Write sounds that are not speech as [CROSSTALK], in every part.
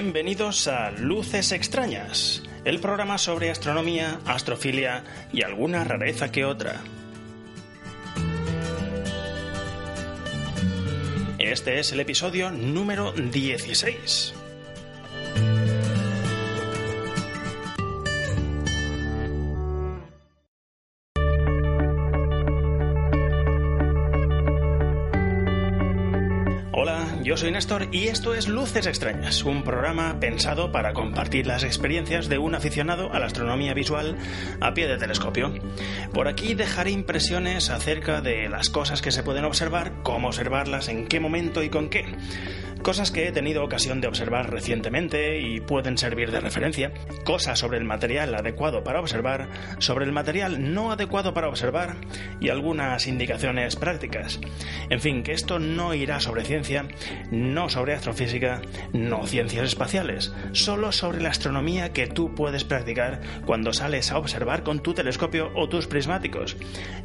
Bienvenidos a Luces Extrañas, el programa sobre astronomía, astrofilia y alguna rareza que otra. Este es el episodio número 16. Soy Néstor y esto es Luces Extrañas, un programa pensado para compartir las experiencias de un aficionado a la astronomía visual a pie de telescopio. Por aquí dejaré impresiones acerca de las cosas que se pueden observar, cómo observarlas, en qué momento y con qué. Cosas que he tenido ocasión de observar recientemente y pueden servir de referencia. Cosas sobre el material adecuado para observar, sobre el material no adecuado para observar y algunas indicaciones prácticas. En fin, que esto no irá sobre ciencia, no sobre astrofísica, no ciencias espaciales, solo sobre la astronomía que tú puedes practicar cuando sales a observar con tu telescopio o tus prismáticos,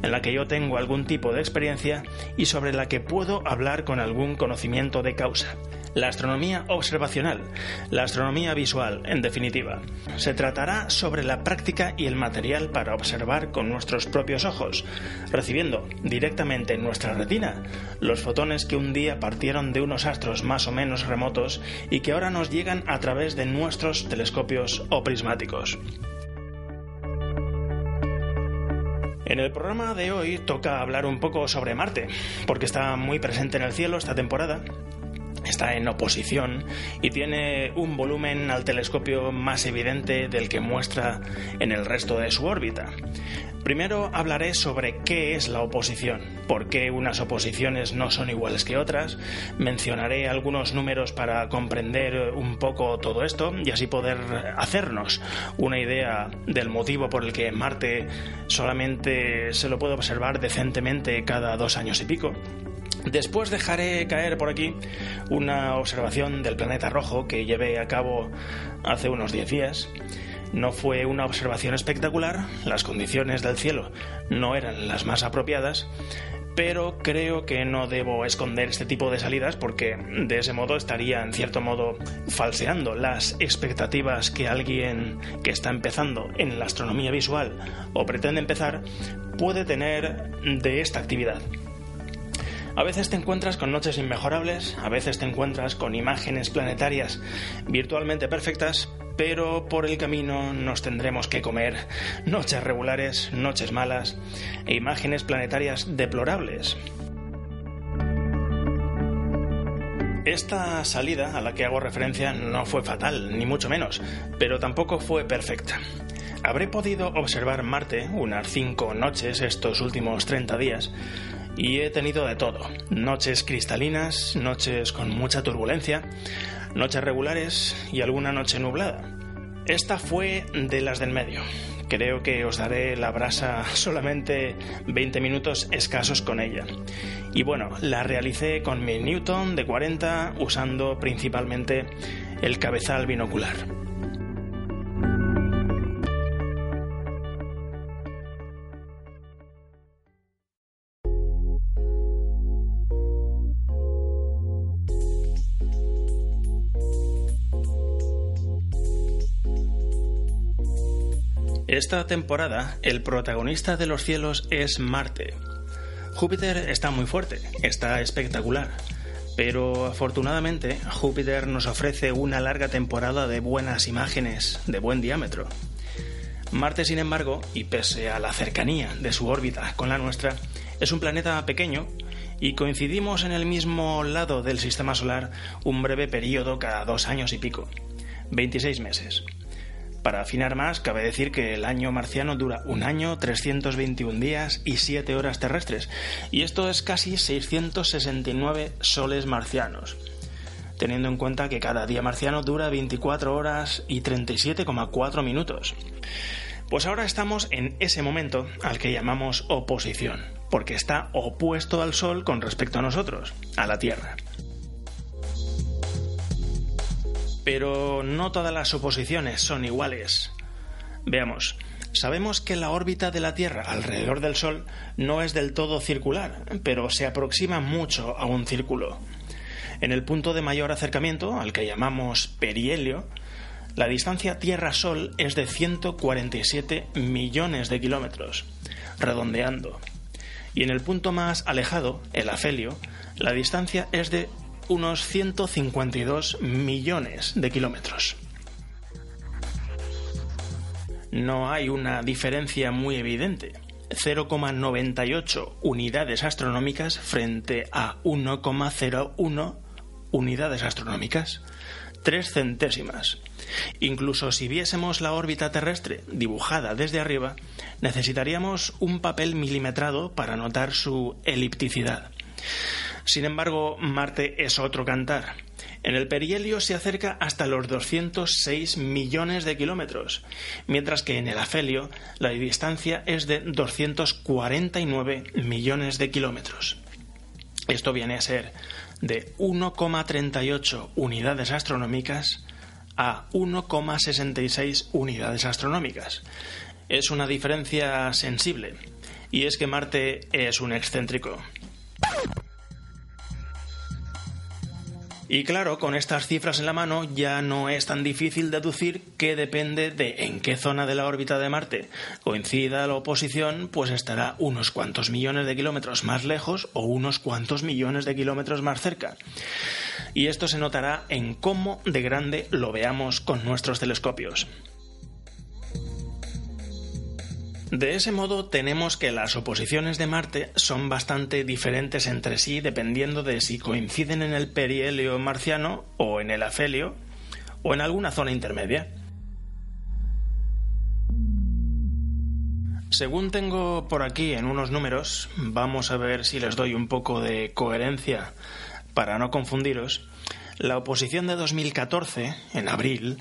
en la que yo tengo algún tipo de experiencia y sobre la que puedo hablar con algún conocimiento de causa. La astronomía observacional, la astronomía visual, en definitiva. Se tratará sobre la práctica y el material para observar con nuestros propios ojos, recibiendo directamente en nuestra retina los fotones que un día partieron de unos astros más o menos remotos y que ahora nos llegan a través de nuestros telescopios o prismáticos. En el programa de hoy toca hablar un poco sobre Marte, porque está muy presente en el cielo esta temporada está en oposición y tiene un volumen al telescopio más evidente del que muestra en el resto de su órbita. Primero hablaré sobre qué es la oposición, por qué unas oposiciones no son iguales que otras, mencionaré algunos números para comprender un poco todo esto y así poder hacernos una idea del motivo por el que Marte solamente se lo puede observar decentemente cada dos años y pico. Después dejaré caer por aquí una observación del planeta rojo que llevé a cabo hace unos 10 días. No fue una observación espectacular, las condiciones del cielo no eran las más apropiadas, pero creo que no debo esconder este tipo de salidas porque de ese modo estaría en cierto modo falseando las expectativas que alguien que está empezando en la astronomía visual o pretende empezar puede tener de esta actividad. A veces te encuentras con noches inmejorables, a veces te encuentras con imágenes planetarias virtualmente perfectas, pero por el camino nos tendremos que comer noches regulares, noches malas e imágenes planetarias deplorables. Esta salida a la que hago referencia no fue fatal, ni mucho menos, pero tampoco fue perfecta. Habré podido observar Marte unas cinco noches estos últimos 30 días, y he tenido de todo. Noches cristalinas, noches con mucha turbulencia, noches regulares y alguna noche nublada. Esta fue de las del medio. Creo que os daré la brasa [LAUGHS] solamente 20 minutos escasos con ella. Y bueno, la realicé con mi Newton de 40 usando principalmente el cabezal binocular. Esta temporada, el protagonista de los cielos es Marte. Júpiter está muy fuerte, está espectacular, Pero afortunadamente Júpiter nos ofrece una larga temporada de buenas imágenes de buen diámetro. Marte, sin embargo, y pese a la cercanía de su órbita con la nuestra, es un planeta pequeño y coincidimos en el mismo lado del sistema solar un breve periodo cada dos años y pico, 26 meses. Para afinar más, cabe decir que el año marciano dura un año, 321 días y 7 horas terrestres, y esto es casi 669 soles marcianos, teniendo en cuenta que cada día marciano dura 24 horas y 37,4 minutos. Pues ahora estamos en ese momento al que llamamos oposición, porque está opuesto al Sol con respecto a nosotros, a la Tierra. Pero no todas las oposiciones son iguales. Veamos, sabemos que la órbita de la Tierra alrededor del Sol no es del todo circular, pero se aproxima mucho a un círculo. En el punto de mayor acercamiento, al que llamamos perihelio, la distancia Tierra-Sol es de 147 millones de kilómetros, redondeando. Y en el punto más alejado, el afelio, la distancia es de unos 152 millones de kilómetros. No hay una diferencia muy evidente. 0,98 unidades astronómicas frente a 1,01 unidades astronómicas. Tres centésimas. Incluso si viésemos la órbita terrestre dibujada desde arriba, necesitaríamos un papel milimetrado para notar su elipticidad. Sin embargo, Marte es otro cantar. En el perihelio se acerca hasta los 206 millones de kilómetros, mientras que en el afelio la distancia es de 249 millones de kilómetros. Esto viene a ser de 1,38 unidades astronómicas a 1,66 unidades astronómicas. Es una diferencia sensible, y es que Marte es un excéntrico. Y claro, con estas cifras en la mano ya no es tan difícil deducir que depende de en qué zona de la órbita de Marte coincida la oposición, pues estará unos cuantos millones de kilómetros más lejos o unos cuantos millones de kilómetros más cerca. Y esto se notará en cómo de grande lo veamos con nuestros telescopios. De ese modo tenemos que las oposiciones de Marte son bastante diferentes entre sí dependiendo de si coinciden en el perihelio marciano o en el afelio o en alguna zona intermedia. Según tengo por aquí en unos números, vamos a ver si les doy un poco de coherencia para no confundiros. La oposición de 2014, en abril,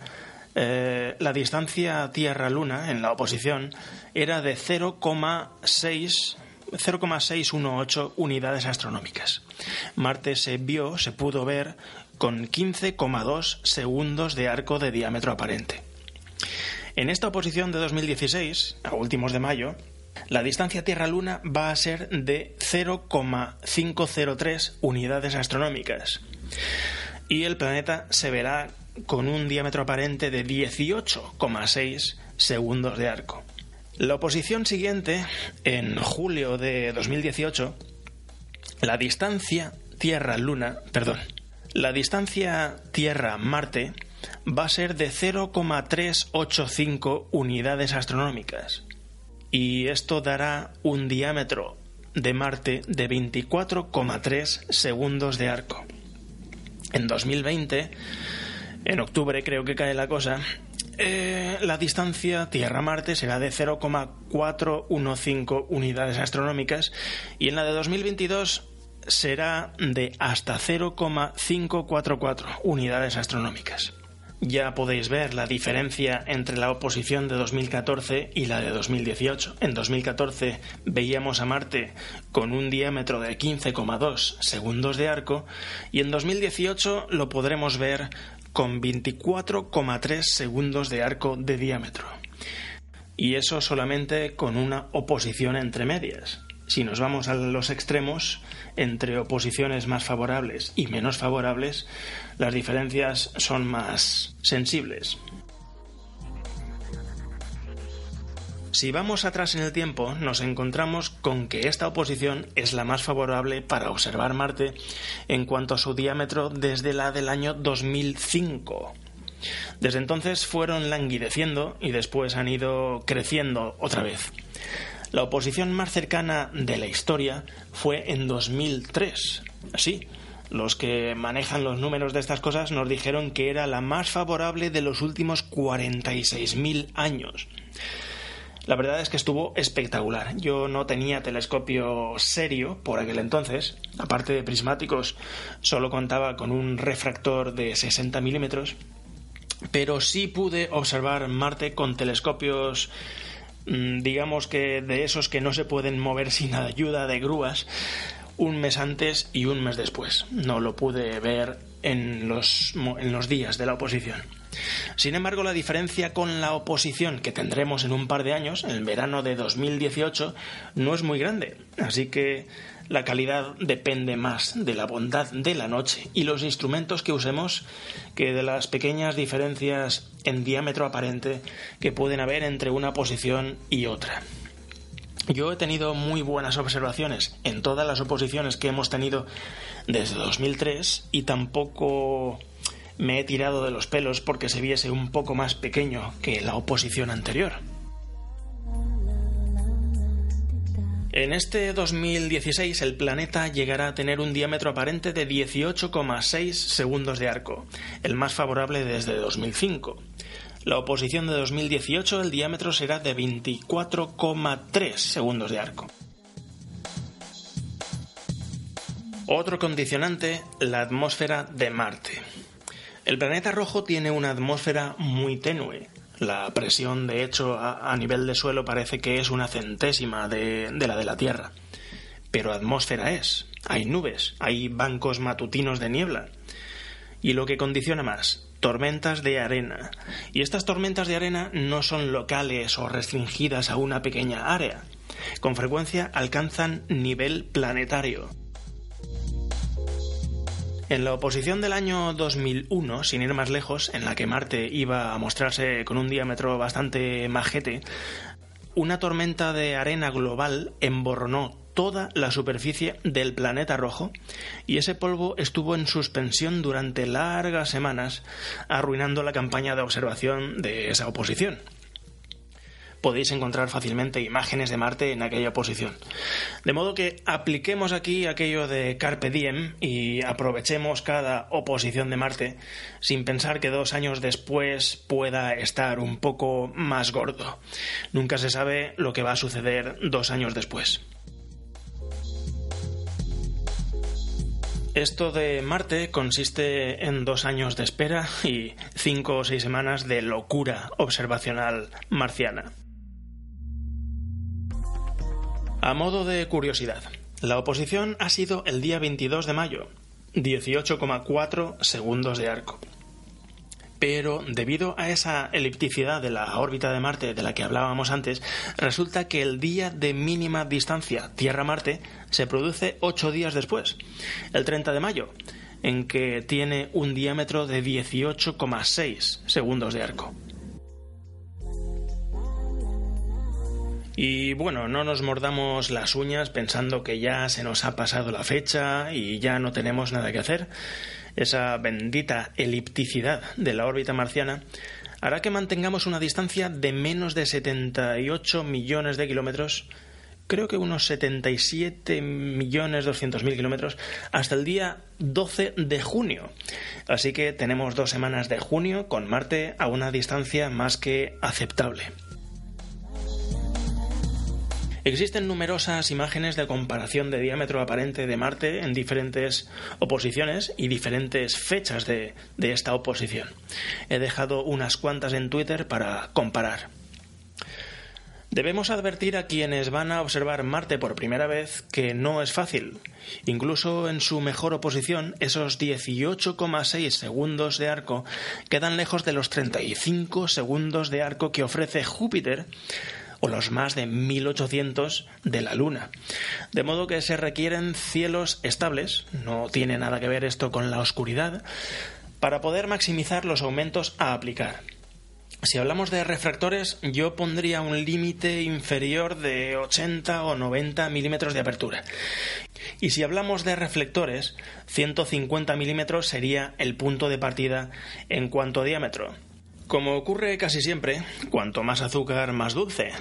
eh, la distancia Tierra-Luna en la oposición era de 0,618 unidades astronómicas. Marte se vio, se pudo ver con 15,2 segundos de arco de diámetro aparente. En esta oposición de 2016, a últimos de mayo, la distancia Tierra-Luna va a ser de 0,503 unidades astronómicas y el planeta se verá con un diámetro aparente de 18,6 segundos de arco. La oposición siguiente, en julio de 2018, la distancia Tierra-Luna, perdón, la distancia Tierra-Marte va a ser de 0,385 unidades astronómicas. Y esto dará un diámetro de Marte de 24,3 segundos de arco. En 2020 en octubre creo que cae la cosa, eh, la distancia Tierra-Marte será de 0,415 unidades astronómicas y en la de 2022 será de hasta 0,544 unidades astronómicas. Ya podéis ver la diferencia entre la oposición de 2014 y la de 2018. En 2014 veíamos a Marte con un diámetro de 15,2 segundos de arco y en 2018 lo podremos ver con 24,3 segundos de arco de diámetro. Y eso solamente con una oposición entre medias. Si nos vamos a los extremos, entre oposiciones más favorables y menos favorables, las diferencias son más sensibles. Si vamos atrás en el tiempo, nos encontramos con que esta oposición es la más favorable para observar Marte en cuanto a su diámetro desde la del año 2005. Desde entonces fueron languideciendo y después han ido creciendo otra vez. La oposición más cercana de la historia fue en 2003. Así, los que manejan los números de estas cosas nos dijeron que era la más favorable de los últimos 46.000 años. La verdad es que estuvo espectacular. Yo no tenía telescopio serio por aquel entonces. Aparte de prismáticos, solo contaba con un refractor de 60 milímetros. Pero sí pude observar Marte con telescopios Mm, digamos que de esos que no se pueden mover sin ayuda de grúas, un mes antes y un mes después. No lo pude ver en los, en los días de la oposición. Sin embargo, la diferencia con la oposición que tendremos en un par de años, en el verano de 2018, no es muy grande. Así que la calidad depende más de la bondad de la noche y los instrumentos que usemos que de las pequeñas diferencias en diámetro aparente que pueden haber entre una posición y otra. Yo he tenido muy buenas observaciones en todas las oposiciones que hemos tenido desde 2003 y tampoco me he tirado de los pelos porque se viese un poco más pequeño que la oposición anterior. En este 2016 el planeta llegará a tener un diámetro aparente de 18,6 segundos de arco, el más favorable desde 2005. La oposición de 2018 el diámetro será de 24,3 segundos de arco. Otro condicionante, la atmósfera de Marte. El planeta rojo tiene una atmósfera muy tenue, la presión, de hecho, a, nivel de suelo parece que es una centésima de, la de la Tierra. Pero atmósfera es. Hay nubes, hay bancos matutinos de niebla. Y lo que condiciona más, tormentas de arena. Y estas tormentas de arena no son locales o restringidas a una pequeña área. Con frecuencia alcanzan nivel planetario. En la oposición del año 2001, sin ir más lejos, en la que Marte iba a mostrarse con un diámetro bastante majete, una tormenta de arena global emborronó toda la superficie del planeta rojo y ese polvo estuvo en suspensión durante largas semanas, arruinando la campaña de observación de esa oposición podéis encontrar fácilmente imágenes de Marte en aquella posición. De modo que apliquemos aquí aquello de Carpe Diem y aprovechemos cada oposición de Marte sin pensar que dos años después pueda estar un poco más gordo. Nunca se sabe lo que va a suceder dos años después. Esto de Marte consiste en dos años de espera y cinco o seis semanas de locura observacional marciana. A modo de curiosidad, la oposición ha sido el día 22 de mayo, 18,4 segundos de arco. Pero debido a esa elipticidad de la órbita de Marte de la que hablábamos antes, resulta que el día de mínima distancia Tierra-Marte se produce ocho días después, el 30 de mayo, en que tiene un diámetro de 18,6 segundos de arco. Y bueno, no nos mordamos las uñas pensando que ya se nos ha pasado la fecha y ya no tenemos nada que hacer. Esa bendita elipticidad de la órbita marciana hará que mantengamos una distancia de menos de 78 millones de kilómetros, creo que unos 77 millones 200 mil kilómetros, hasta el día 12 de junio. Así que tenemos dos semanas de junio con Marte a una distancia más que aceptable. Existen numerosas imágenes de comparación de diámetro aparente de Marte en diferentes oposiciones y diferentes fechas de, esta oposición. He dejado unas cuantas en Twitter para comparar. Debemos advertir a quienes van a observar Marte por primera vez que no es fácil. Incluso en su mejor oposición, esos 18,6 segundos de arco quedan lejos de los 35 segundos de arco que ofrece Júpiter o los más de 1800 de la Luna. De modo que se requieren cielos estables, no tiene nada que ver esto con la oscuridad, para poder maximizar los aumentos a aplicar. Si hablamos de refractores, yo pondría un límite inferior de 80 o 90 milímetros de apertura. Y si hablamos de reflectores, 150 milímetros sería el punto de partida en cuanto a diámetro. Como ocurre casi siempre, cuanto más azúcar, más dulce.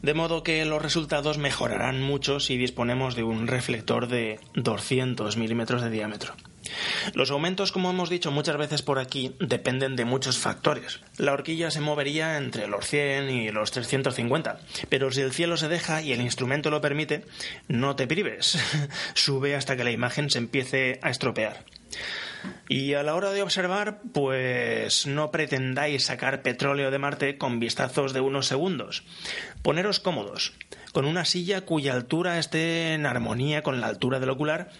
De modo que los resultados mejorarán mucho si disponemos de un reflector de 200 milímetros de diámetro. Los aumentos, como hemos dicho muchas veces por aquí, dependen de muchos factores. La horquilla se movería entre los 100 y los 350, pero si el cielo se deja y el instrumento lo permite, no te prives. [LAUGHS] Sube hasta que la imagen se empiece a estropear. Y a la hora de observar, pues no pretendáis sacar petróleo de Marte con vistazos de unos segundos. Poneros cómodos, con una silla cuya altura esté en armonía con la altura del ocular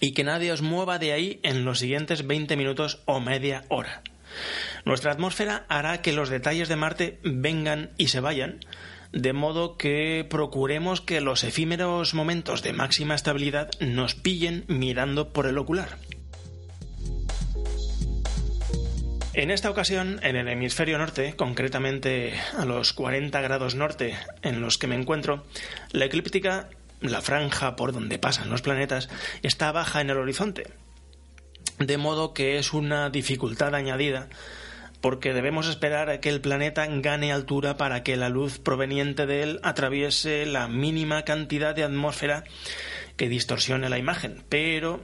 y que nadie os mueva de ahí en los siguientes 20 minutos o media hora. Nuestra atmósfera hará que los detalles de Marte vengan y se vayan, de modo que procuremos que los efímeros momentos de máxima estabilidad nos pillen mirando por el ocular. En esta ocasión, en el hemisferio norte, concretamente a los 40 grados norte en los que me encuentro, la eclíptica la franja por donde pasan los planetas está baja en el horizonte. De modo que es una dificultad añadida porque debemos esperar a que el planeta gane altura para que la luz proveniente de él atraviese la mínima cantidad de atmósfera que distorsione la imagen. Pero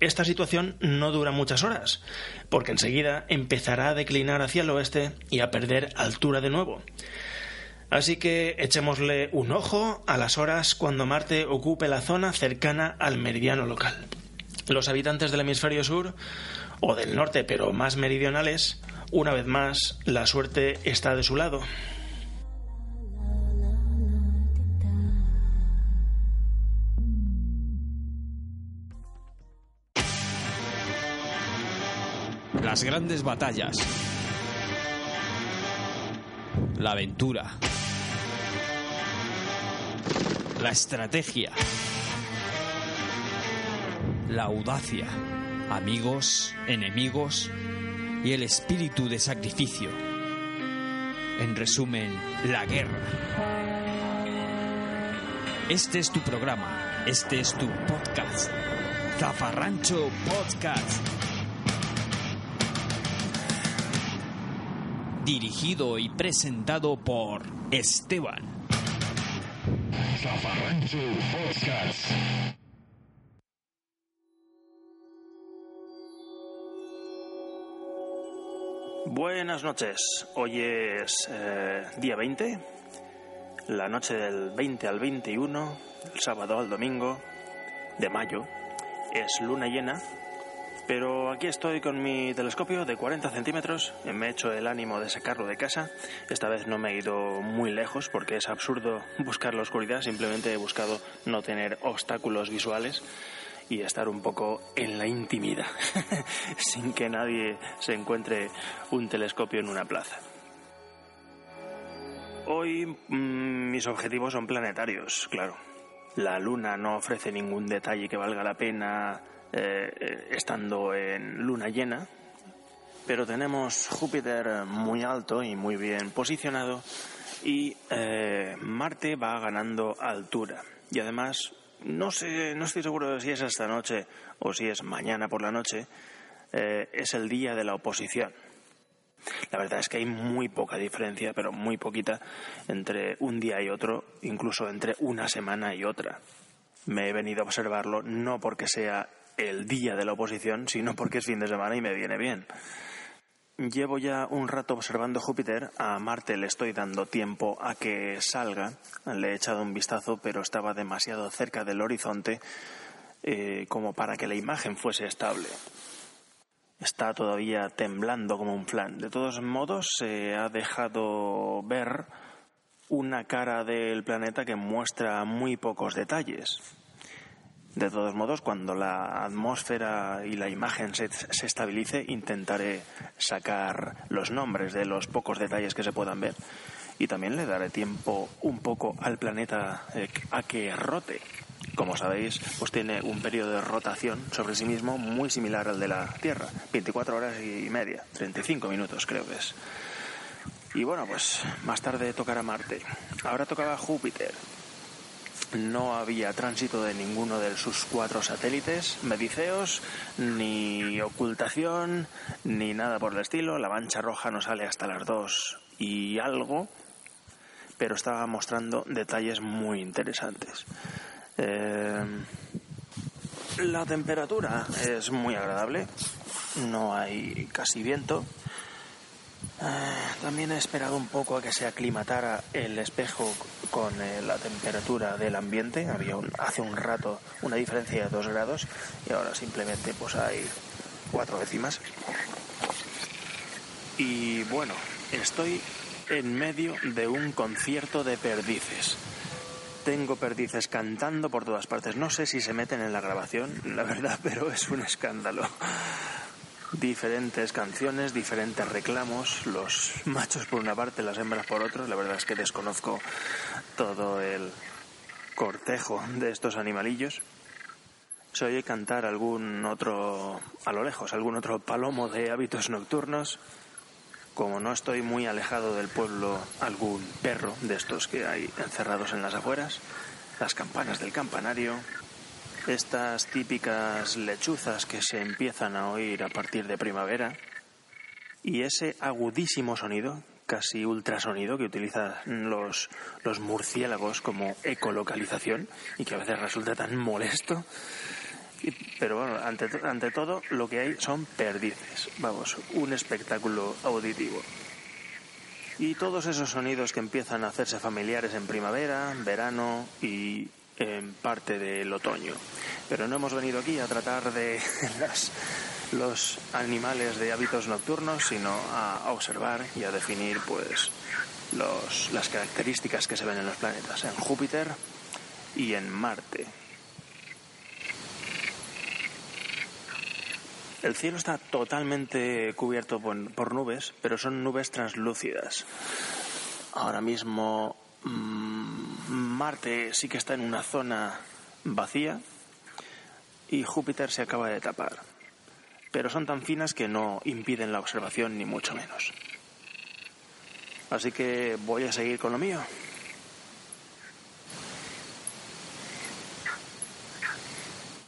esta situación no dura muchas horas, porque enseguida empezará a declinar hacia el oeste y a perder altura de nuevo. Así que echémosle un ojo a las horas cuando Marte ocupe la zona cercana al meridiano local. Los habitantes del hemisferio sur o del norte, pero más meridionales, una vez más, la suerte está de su lado. Las grandes batallas. La aventura la estrategia, la audacia, amigos, enemigos y el espíritu de sacrificio. En resumen, la guerra. Este es tu programa, este es tu podcast. Zafarrancho Podcast. Dirigido y presentado por Esteban. Buenas noches. Hoy es eh, día 20, la noche del 20 al 21, el sábado al domingo de mayo. Es luna llena pero aquí estoy con mi telescopio de 40 centímetros, me he hecho el ánimo de sacarlo de casa. Esta vez no me he ido muy lejos porque es absurdo buscar la oscuridad, simplemente he buscado no tener obstáculos visuales y estar un poco en la intimidad, [LAUGHS] sin que nadie se encuentre un telescopio en una plaza. Hoy mm, mis objetivos son planetarios, claro. La Luna no ofrece ningún detalle que valga la pena eh, estando en luna llena, pero tenemos Júpiter muy alto y muy bien posicionado y eh, Marte va ganando altura. Y además, no sé, no estoy seguro de si es esta noche o si es mañana por la noche, eh, es el día de la oposición. La verdad es que hay muy poca diferencia, pero muy poquita, entre un día y otro, incluso entre una semana y otra. Me he venido a observarlo no porque sea el día de la oposición, sino porque es fin de semana y me viene bien. Llevo ya un rato observando Júpiter, a Marte le estoy dando tiempo a que salga, le he echado un vistazo, pero estaba demasiado cerca del horizonte eh, como para que la imagen fuese estable. Está todavía temblando como un flan. De todos modos, se ha dejado ver una cara del planeta que muestra muy pocos detalles. De todos modos, cuando la atmósfera y la imagen se, estabilice, intentaré sacar los nombres de los pocos detalles que se puedan ver y también le daré tiempo un poco al planeta eh, a que rote. Como sabéis, pues tiene un periodo de rotación sobre sí mismo muy similar al de la Tierra, 24 horas y media, 35 minutos creo que es. Y bueno, pues más tarde tocará Marte. Ahora tocaba Júpiter. No había tránsito de ninguno de sus cuatro satélites, mediceos, ni ocultación, ni nada por el estilo. La mancha roja no sale hasta las dos y algo, pero estaba mostrando detalles muy interesantes. Eh, la temperatura es muy agradable, no hay casi viento. Eh, también he esperado un poco a que se aclimatara el espejo con eh, la temperatura del ambiente. Había hace un rato una diferencia de 2 grados y ahora simplemente pues hay cuatro décimas. Y bueno, estoy en medio de un concierto de perdices. Tengo perdices cantando por todas partes. No sé si se meten en la grabación, la verdad, [LAUGHS] pero es un escándalo. Diferentes canciones, diferentes reclamos, los machos por una parte, las hembras por otra. La verdad es que desconozco todo el cortejo de estos animalillos. Se oye cantar algún otro, a lo lejos, algún otro palomo de hábitos nocturnos como no estoy muy alejado del pueblo, algún perro de estos que hay encerrados en las afueras, las campanas del campanario, estas típicas lechuzas que se empiezan a oír a partir de primavera, y ese agudísimo sonido, casi ultrasonido, que utilizan los, los murciélagos como ecolocalización y que a veces resulta tan molesto pero bueno, ante, ante todo lo que hay son perdices. Vamos, un espectáculo auditivo. Y todos esos sonidos que empiezan a hacerse familiares en primavera, verano y en parte del otoño. Pero no hemos venido aquí a tratar de [LAUGHS] las, los animales de hábitos nocturnos, sino a, observar y a definir pues los, las características que se ven en los planetas, en Júpiter y en Marte. El cielo está totalmente cubierto por, nubes, pero son nubes translúcidas. Ahora mismo mm, Marte sí que está en una zona vacía y Júpiter se acaba de tapar. Pero son tan finas que no impiden la observación ni mucho menos. Así que voy a seguir con lo mío.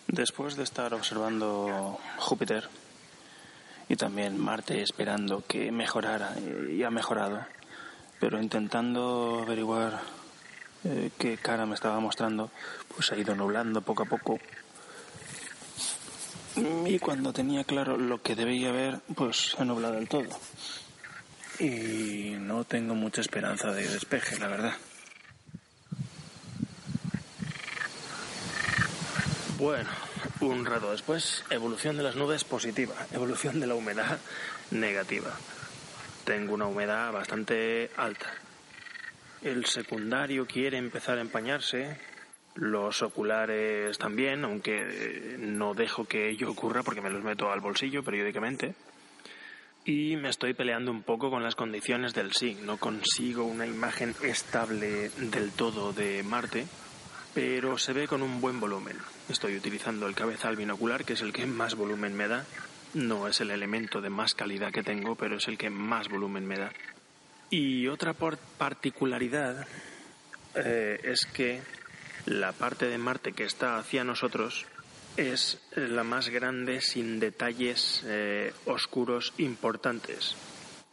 Después de estar observando Júpiter y también Marte esperando que mejorara y ha mejorado, pero intentando averiguar eh, qué cara me estaba mostrando, pues ha ido nublando poco a poco. Y cuando tenía claro lo que debía ver, pues ha nublado del todo. Y no tengo mucha esperanza de despeje, la verdad. Bueno, un rato después, evolución de las nubes positiva, evolución de la humedad negativa. Tengo una humedad bastante alta. El secundario quiere empezar a empañarse, los oculares también, aunque no dejo que ello ocurra porque me los meto al bolsillo periódicamente. Y me estoy peleando un poco con las condiciones del SIG. No consigo una imagen estable del todo de Marte pero se ve con un buen volumen. Estoy utilizando el cabezal binocular, que es el que más volumen me da. No es el elemento de más calidad que tengo, pero es el que más volumen me da. Y otra particularidad eh, es que la parte de Marte que está hacia nosotros es la más grande sin detalles eh, oscuros importantes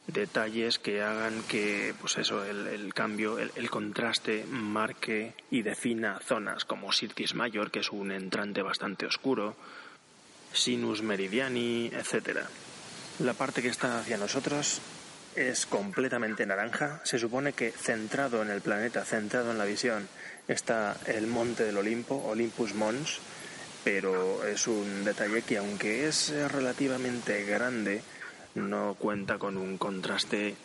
detalles que hagan que, pues eso, el, cambio, el, contraste marque y defina zonas como Sirtis Mayor, que es un entrante bastante oscuro, Sinus Meridiani, etc. La parte que está hacia nosotros es completamente naranja. Se supone que centrado en el planeta, centrado en la visión, está el monte del Olimpo, Olympus Mons, pero es un detalle que aunque es relativamente grande, no cuenta con un contraste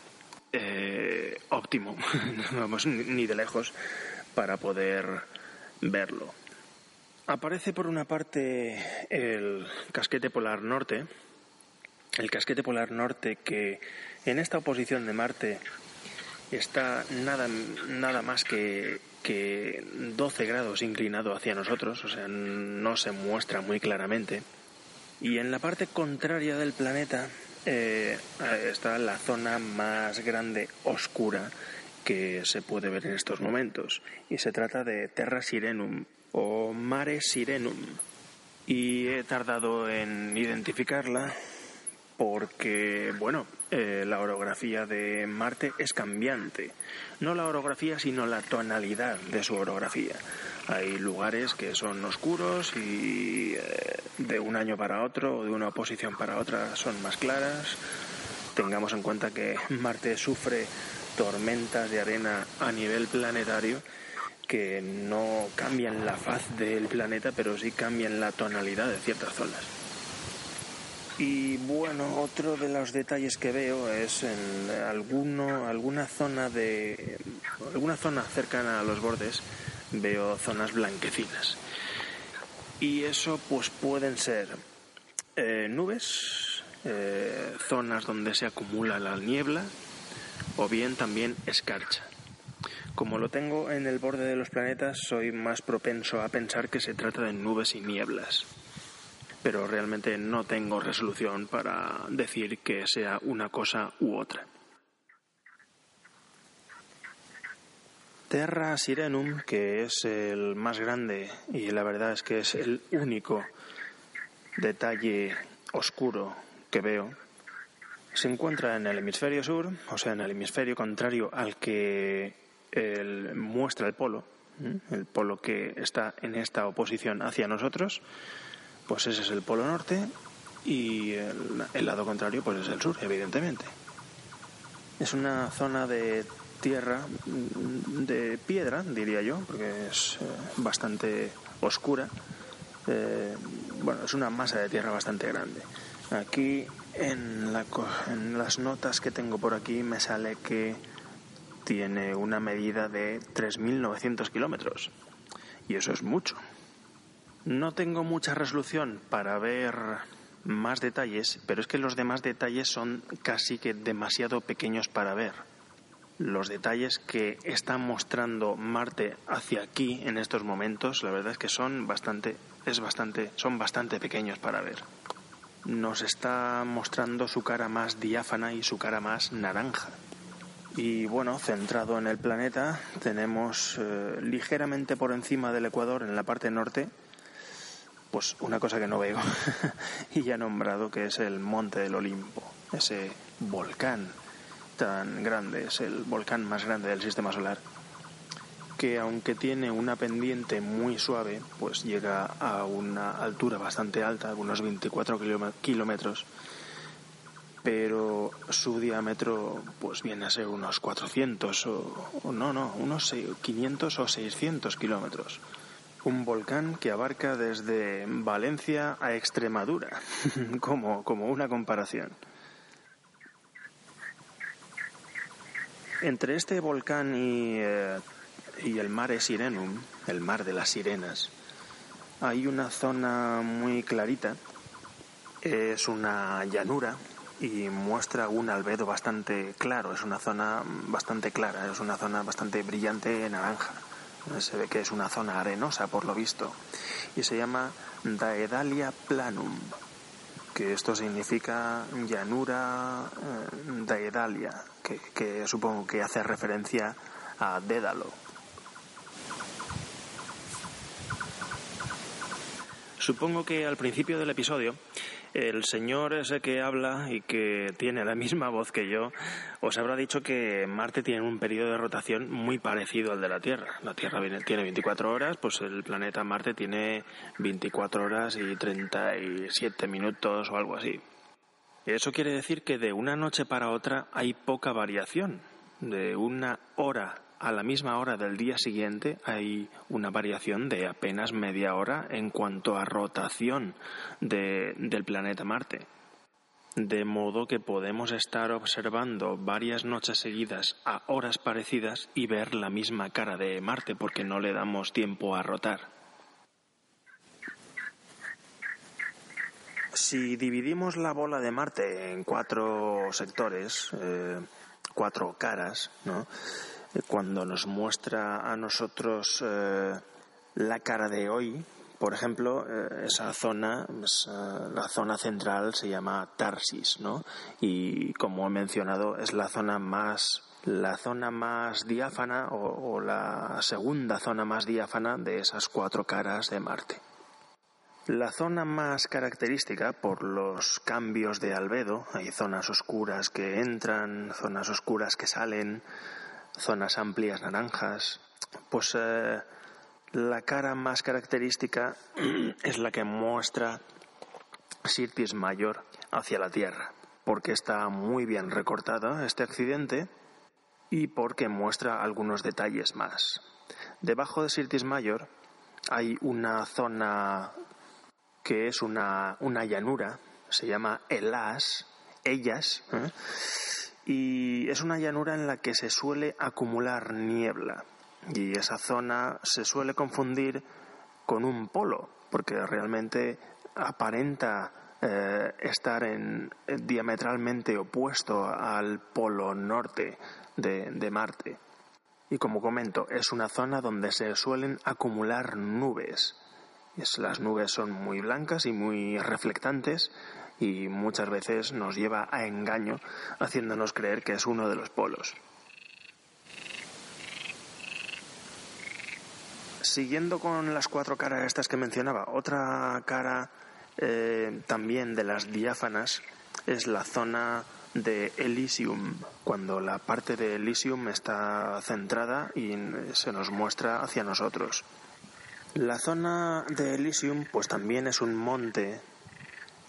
eh, óptimo, [LAUGHS] vamos, ni de lejos, para poder verlo. Aparece por una parte el casquete polar norte, el casquete polar norte que en esta oposición de Marte está nada, nada más que, que 12 grados inclinado hacia nosotros, o sea, no se muestra muy claramente. Y en la parte contraria del planeta eh, está la zona más grande oscura que se puede ver en estos momentos y se trata de Terra Sirenum o Mare Sirenum y he tardado en identificarla porque, bueno, eh, la orografía de Marte es cambiante. No la orografía, sino la tonalidad de su orografía. Hay lugares que son oscuros y eh, de un año para otro o de una posición para otra son más claras. Tengamos en cuenta que Marte sufre tormentas de arena a nivel planetario que no cambian la faz del planeta, pero sí cambian la tonalidad de ciertas zonas. Y bueno, otro de los detalles que veo es en alguno, alguna zona de alguna zona cercana a los bordes veo zonas blanquecinas. Y eso pues pueden ser eh, nubes, eh, zonas donde se acumula la niebla o bien también escarcha. Como lo tengo en el borde de los planetas, soy más propenso a pensar que se trata de nubes y nieblas pero realmente no tengo resolución para decir que sea una cosa u otra. Terra Sirenum, que es el más grande y la verdad es que es el único detalle oscuro que veo, se encuentra en el hemisferio sur, o sea, en el hemisferio contrario al que muestra el polo, el polo que está en esta oposición hacia nosotros, pues ese es el polo norte y el, lado contrario pues es el sur, evidentemente. Es una zona de tierra, mm, de piedra, diría yo, porque es eh, bastante oscura. Eh, bueno, es una masa de tierra bastante grande. Aquí en, en las notas que tengo por aquí me sale que tiene una medida de 3.900 kilómetros. Y eso es mucho. No tengo mucha resolución para ver más detalles, pero es que los demás detalles son casi que demasiado pequeños para ver. Los detalles que está mostrando Marte hacia aquí en estos momentos, la verdad es que son bastante, es bastante, son bastante pequeños para ver. Nos está mostrando su cara más diáfana y su cara más naranja. Y bueno, centrado en el planeta, tenemos eh, ligeramente por encima del Ecuador, en la parte norte, pues una cosa que no veo. [LAUGHS] Y ya nombrado que es el Monte del Olimpo, ese volcán tan grande, es el volcán más grande del sistema solar, que aunque tiene una pendiente muy suave, pues llega a una altura bastante alta, unos 24 kilómetros, pero su diámetro pues viene a ser unos 400 o, o no, no, unos 500 o 600 kilómetros un volcán que abarca desde Valencia a Extremadura, [LAUGHS] como, como una comparación. Entre este volcán y, eh, y el Mare Sirenum, el mar de las sirenas, hay una zona muy clarita, es una llanura y muestra un albedo bastante claro, es una zona bastante clara, es una zona bastante brillante naranja. Se ve que es una zona arenosa, por lo visto. Y se llama Daedalia Planum, que esto significa llanura eh, Daedalia, que, que supongo que hace referencia a Dédalo. Supongo que al principio del episodio el señor ese que habla y que tiene la misma voz que yo os habrá dicho que Marte tiene un periodo de rotación muy parecido al de la Tierra. La Tierra tiene 24 horas, pues el planeta Marte tiene 24 horas y 37 minutos o algo así. Eso quiere decir que de una noche para otra hay poca variación. De una hora a la misma hora del día siguiente hay una variación de apenas media hora en cuanto a rotación del planeta Marte. De modo que podemos estar observando varias noches seguidas a horas parecidas y ver la misma cara de Marte porque no le damos tiempo a rotar. Si dividimos la bola de Marte en cuatro sectores, eh, cuatro caras, ¿no? Cuando nos muestra a nosotros eh, la cara de hoy, Por ejemplo, eh, esa zona, pues, eh, la zona central se llama Tarsis, ¿no? Y como he mencionado, es la zona más la zona más diáfana o, la segunda zona más diáfana de esas cuatro caras de Marte. La zona más característica por los cambios de albedo, hay zonas oscuras que entran, zonas oscuras que salen, zonas amplias naranjas, pues eh, la cara más característica [CLEARS THROAT] es la que muestra Sirtis Mayor hacia la Tierra, porque está muy bien recortada este accidente y porque muestra algunos detalles más. Debajo de Sirtis Mayor hay una zona que es una, llanura, se llama Elas, Ellas, ¿eh? Y es una llanura en la que se suele acumular niebla. Y esa zona se suele confundir con un polo, porque realmente aparenta eh, estar en, diametralmente opuesto al polo norte de, Marte. Y como comento, es una zona donde se suelen acumular nubes. las nubes son muy blancas y muy reflectantes y muchas veces nos lleva a engaño haciéndonos creer que es uno de los polos. Siguiendo con las cuatro caras estas que mencionaba, otra cara eh, también de las diáfanas es la zona de Elysium, cuando la parte de Elysium está centrada y se nos muestra hacia nosotros. La zona de Elysium pues también es un monte,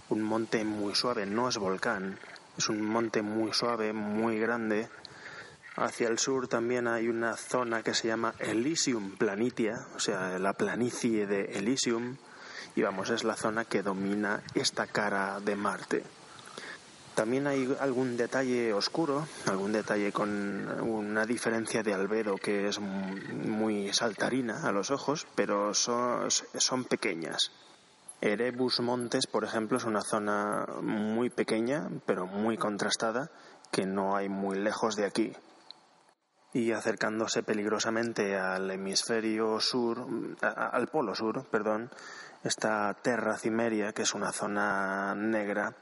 un monte muy suave, no es volcán, es un monte muy suave, muy grande. Hacia el sur también hay una zona que se llama Elysium Planitia, o sea, la planicie de Elysium, y vamos, es la zona que domina esta cara de Marte. También hay algún detalle oscuro, algún detalle con una diferencia de albedo que es muy saltarina a los ojos, pero son, son pequeñas. Erebus Montes, por ejemplo, es una zona muy pequeña, pero muy contrastada, que no hay muy lejos de aquí. Y acercándose peligrosamente al hemisferio sur, al polo sur, perdón, está Terra Cimeria, que es una zona negra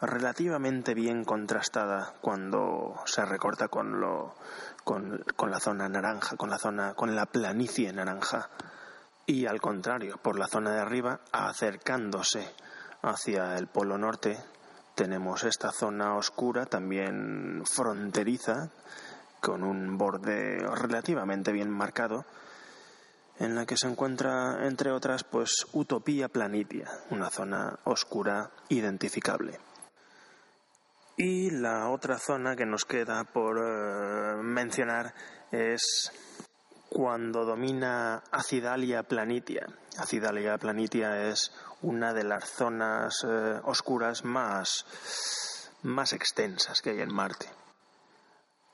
relativamente bien contrastada cuando se recorta con lo con, la zona naranja, con la zona con la planicie naranja y al contrario, por la zona de arriba acercándose hacia el polo norte tenemos esta zona oscura también fronteriza con un borde relativamente bien marcado en la que se encuentra entre otras pues Utopía Planitia, una zona oscura identificable. Y la otra zona que nos queda por eh, mencionar es cuando domina Acidalia planitia. Acidalia planitia es una de las zonas eh, oscuras más, más extensas que hay en Marte.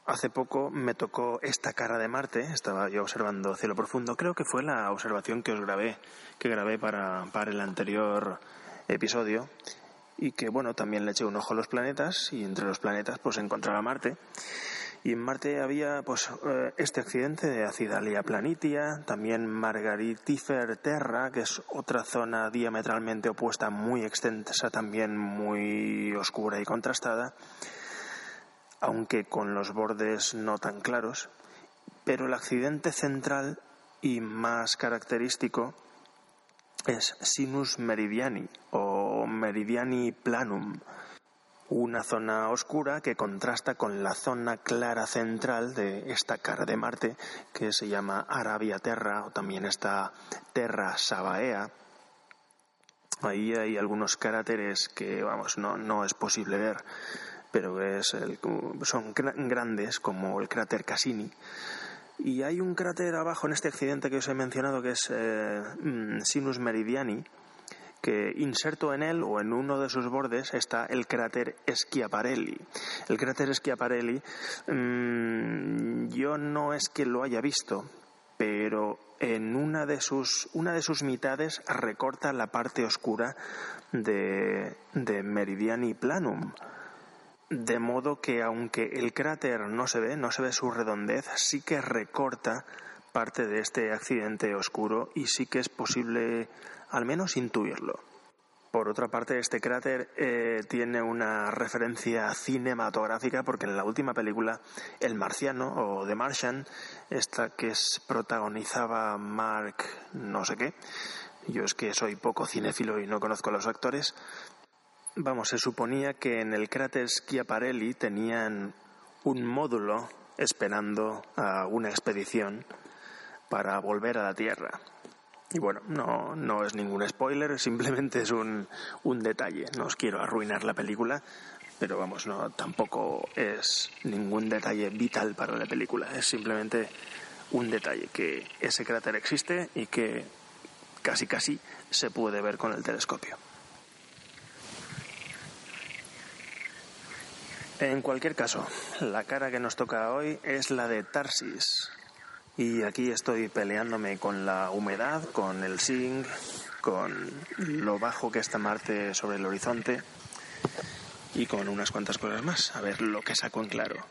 Hace poco me tocó esta cara de Marte, estaba yo observando cielo profundo, creo que fue la observación que os grabé, que grabé para, para el anterior episodio, y que bueno, también le eché un ojo a los planetas y entre los planetas pues encontraba Marte. Y en Marte había pues eh, este accidente de Acidalia planitia, también Margaritifer Terra, que es otra zona diametralmente opuesta, muy extensa, también muy oscura y contrastada, aunque con los bordes no tan claros. Pero el accidente central y más característico es Sinus Meridiani o Meridiani Planum, una zona oscura que contrasta con la zona clara central de esta cara de Marte que se llama Arabia Terra o también está Terra Sabaea. Ahí hay algunos cráteres que, vamos, no, no es posible ver, pero es son grandes como el cráter Cassini y hay un cráter abajo en este accidente que os he mencionado que es eh, mm, Sinus Meridiani, que inserto en él o en uno de sus bordes está el cráter Schiaparelli. El cráter Schiaparelli mm, yo no es que lo haya visto, pero en una de sus, una de sus mitades recorta la parte oscura de, de Meridiani Planum. De modo que aunque el cráter no se ve, no se ve su redondez, sí que recorta parte de este accidente oscuro y sí que es posible al menos intuirlo. Por otra parte, este cráter eh, tiene una referencia cinematográfica porque en la última película, El Marciano o The Martian, esta que es, protagonizaba Mark no sé qué, yo es que soy poco cinéfilo y no conozco a los actores, vamos, se suponía que en el cráter Schiaparelli tenían un módulo esperando a una expedición para volver a la Tierra. Y bueno, no, no es ningún spoiler, simplemente es un, un detalle. No os quiero arruinar la película, pero vamos, no, tampoco es ningún detalle vital para la película. Es simplemente un detalle, que ese cráter existe y que casi casi se puede ver con el telescopio. En cualquier caso, la cara que nos toca hoy es la de Tarsis, y aquí estoy peleándome con la humedad, con el zinc, con lo bajo que está Marte sobre el horizonte y con unas cuantas cosas más. A ver lo que saco en claro.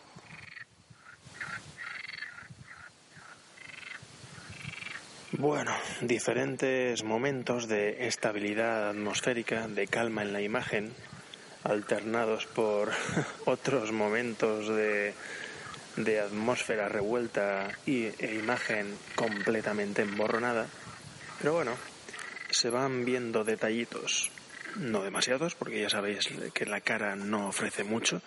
Bueno, diferentes momentos de estabilidad atmosférica, de calma en la imagen, alternados por [LAUGHS] otros momentos de de atmósfera revuelta y, e imagen completamente emborronada. Pero bueno, se van viendo detallitos, no demasiados, porque ya sabéis que la cara no ofrece mucho.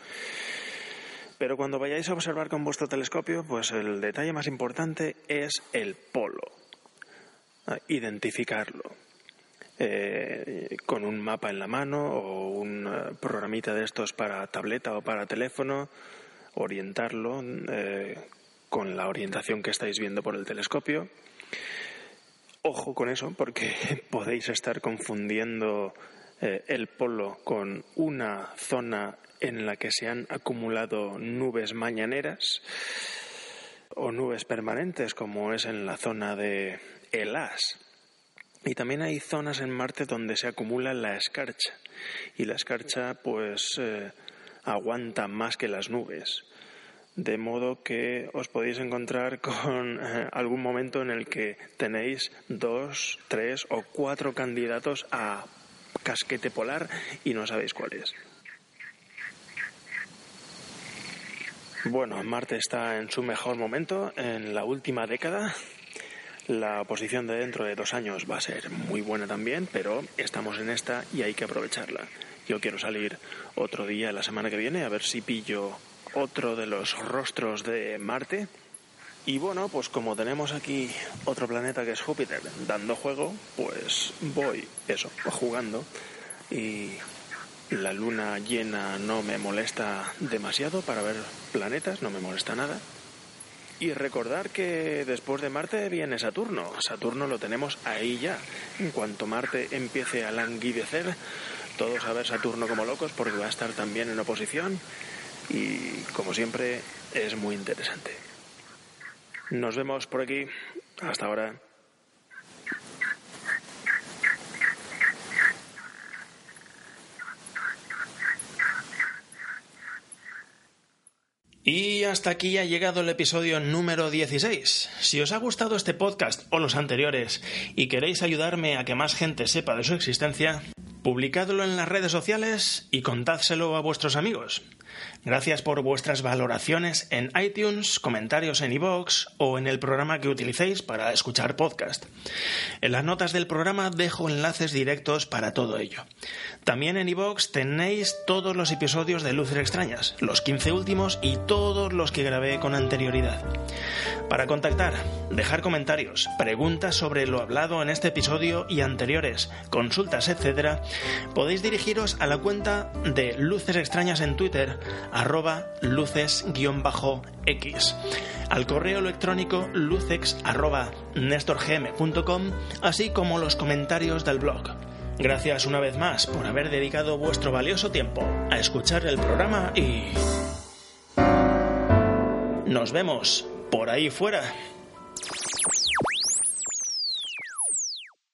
Pero cuando vayáis a observar con vuestro telescopio, pues el detalle más importante es el polo. Identificarlo. Eh, con un mapa en la mano o un eh, programita de estos para tableta o para teléfono orientarlo eh, con la orientación que estáis viendo por el telescopio. Ojo con eso, porque [LAUGHS] podéis estar confundiendo eh, el polo con una zona en la que se han acumulado nubes mañaneras o nubes permanentes, como es en la zona de Elas. Y también hay zonas en Marte donde se acumula la escarcha. Y la escarcha, pues, eh, aguanta más que las nubes. De modo que os podéis encontrar con [LAUGHS] eh, algún momento en el que tenéis dos, tres o cuatro candidatos a casquete polar y no sabéis cuál es. Bueno, Marte está en su mejor momento en la última década. La posición de dentro de dos años va a ser muy buena también, pero estamos en esta y hay que aprovecharla. Yo quiero salir otro día la semana que viene a ver si pillo otro de los rostros de Marte. Y bueno, pues como tenemos aquí otro planeta que es Júpiter dando juego, pues voy eso, jugando. Y la luna llena no me molesta demasiado para ver planetas, no me molesta nada. Y recordar que después de Marte viene Saturno. Saturno lo tenemos ahí ya. En cuanto Marte empiece a languidecer, todos a ver Saturno como locos porque va a estar también en oposición y como siempre es muy interesante. Nos vemos por aquí. Hasta ahora. Y hasta aquí ha llegado el episodio número 16. Si os ha gustado este podcast o los anteriores y queréis ayudarme a que más gente sepa de su existencia, publicadlo en las redes sociales y contádselo a vuestros amigos. Gracias por vuestras valoraciones en iTunes, comentarios en iVoox o en el programa que utilicéis para escuchar podcast. En las notas del programa dejo enlaces directos para todo ello. También en iVoox tenéis todos los episodios de Luces Extrañas, los 15 últimos y todos los que grabé con anterioridad. Para contactar, dejar comentarios, preguntas sobre lo hablado en este episodio y anteriores, consultas, etc., podéis dirigiros a la cuenta de Luces Extrañas en Twitter arroba luces-x, al correo electrónico lucex arroba nestorgm.com, así como los comentarios del blog. Gracias una vez más por haber dedicado vuestro valioso tiempo a escuchar el programa y... Nos vemos por ahí fuera.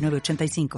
906985.